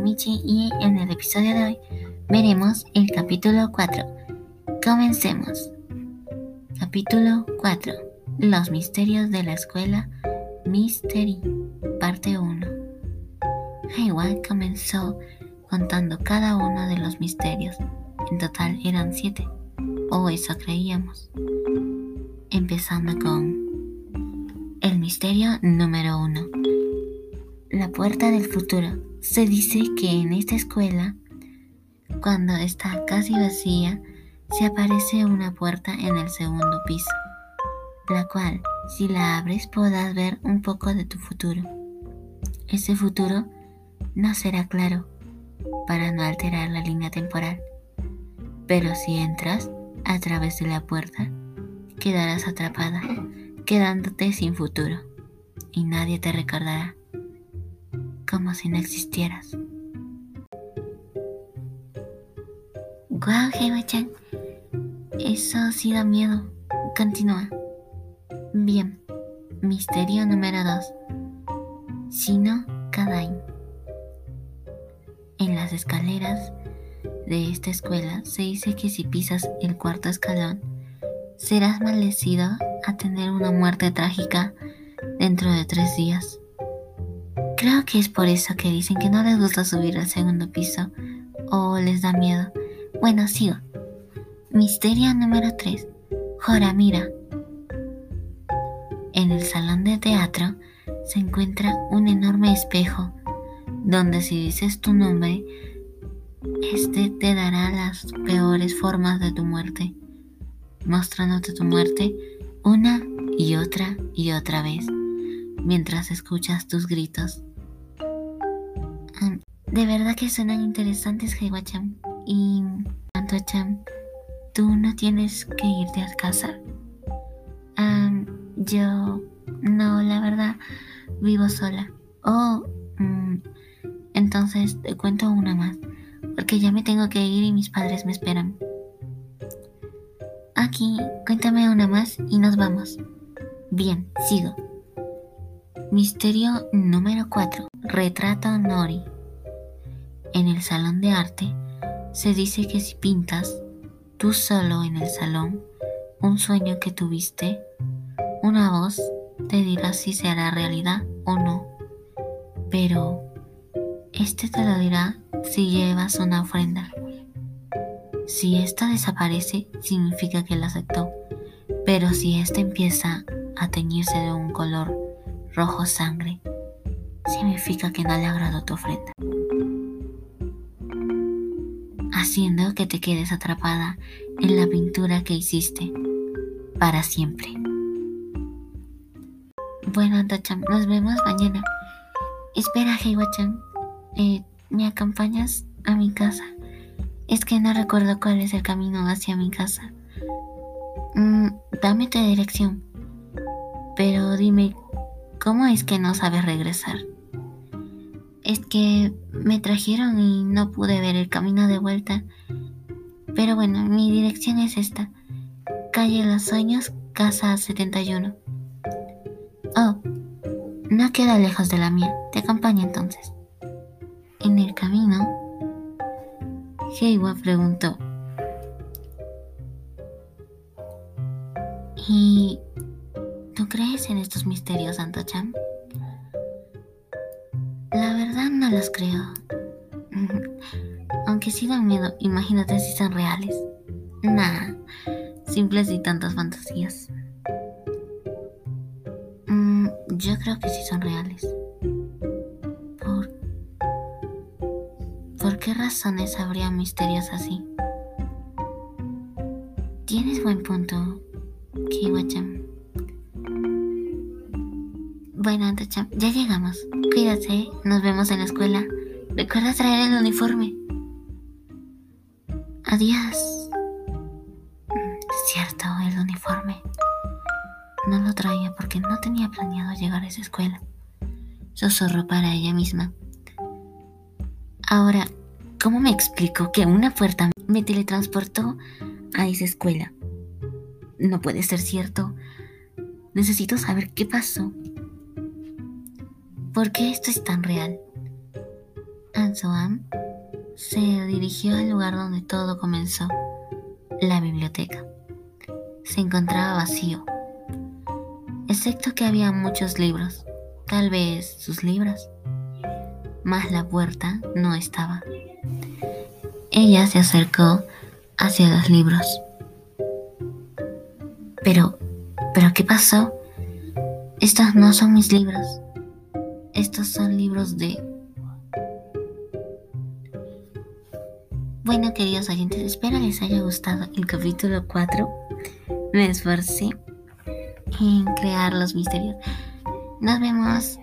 Michi y en el episodio de hoy veremos el capítulo 4. Comencemos. Capítulo 4. Los misterios de la escuela Mystery, parte 1. Hayward comenzó contando cada uno de los misterios. En total eran siete, o eso creíamos. Empezando con el misterio número 1 puerta del futuro. Se dice que en esta escuela, cuando está casi vacía, se aparece una puerta en el segundo piso, la cual, si la abres, podrás ver un poco de tu futuro. Ese futuro no será claro para no alterar la línea temporal, pero si entras a través de la puerta, quedarás atrapada, quedándote sin futuro, y nadie te recordará como si no existieras. Guau, Heiwa-chan. Eso sí da miedo. Continúa. Bien. Misterio número 2. Sino Kadai. En las escaleras de esta escuela se dice que si pisas el cuarto escalón, serás maldecido a tener una muerte trágica dentro de tres días. Creo que es por eso que dicen que no les gusta subir al segundo piso o les da miedo. Bueno, sigo. Misterio número 3. Joramira. En el salón de teatro se encuentra un enorme espejo donde si dices tu nombre, este te dará las peores formas de tu muerte, mostrándote tu muerte una y otra y otra vez, mientras escuchas tus gritos. De verdad que suenan interesantes, Heiwacham. Y Antocham, ¿tú no tienes que irte a casa? yo no, la verdad, vivo sola. Oh, mm, entonces te cuento una más, porque ya me tengo que ir y mis padres me esperan. Aquí, cuéntame una más y nos vamos. Bien, sigo. Misterio número 4. Retrato Nori. En el salón de arte se dice que si pintas tú solo en el salón un sueño que tuviste, una voz te dirá si se hará realidad o no. Pero este te lo dirá si llevas una ofrenda. Si esta desaparece, significa que la aceptó. Pero si esta empieza a teñirse de un color rojo sangre, significa que no le agradó tu ofrenda haciendo que te quedes atrapada en la pintura que hiciste para siempre. Bueno, Tachan, nos vemos mañana. Espera, Heiwachan, eh, ¿me acompañas a mi casa? Es que no recuerdo cuál es el camino hacia mi casa. Mm, dame tu dirección. Pero dime, ¿cómo es que no sabes regresar? Es que me trajeron y no pude ver el camino de vuelta. Pero bueno, mi dirección es esta. Calle Los Sueños, casa 71. Oh, no queda lejos de la mía. Te acompaño entonces. En el camino, Heiwa preguntó. ¿Y en estos misterios, Santo Chan? La verdad no los creo. Aunque sí dan miedo, imagínate si son reales. Nah, simples y tantas fantasías. Mm, yo creo que sí son reales. ¿Por, ¿Por qué razones habría misterios así? Tienes buen punto, Kiwacham. Bueno, Antacham, ya llegamos. Cuídate, nos vemos en la escuela. Recuerda traer el uniforme. Adiós. Mm, cierto, el uniforme. No lo traía porque no tenía planeado llegar a esa escuela. Susurró para ella misma. Ahora, ¿cómo me explico que una puerta me teletransportó a esa escuela? No puede ser cierto. Necesito saber qué pasó. ¿Por qué esto es tan real? Ansoam se dirigió al lugar donde todo comenzó, la biblioteca. Se encontraba vacío, excepto que había muchos libros, tal vez sus libros, mas la puerta no estaba. Ella se acercó hacia los libros. Pero, ¿pero qué pasó? Estos no son mis libros. Estos son libros de... Bueno, queridos oyentes, espero les haya gustado el capítulo 4. Me esforcé en crear los misterios. Nos vemos.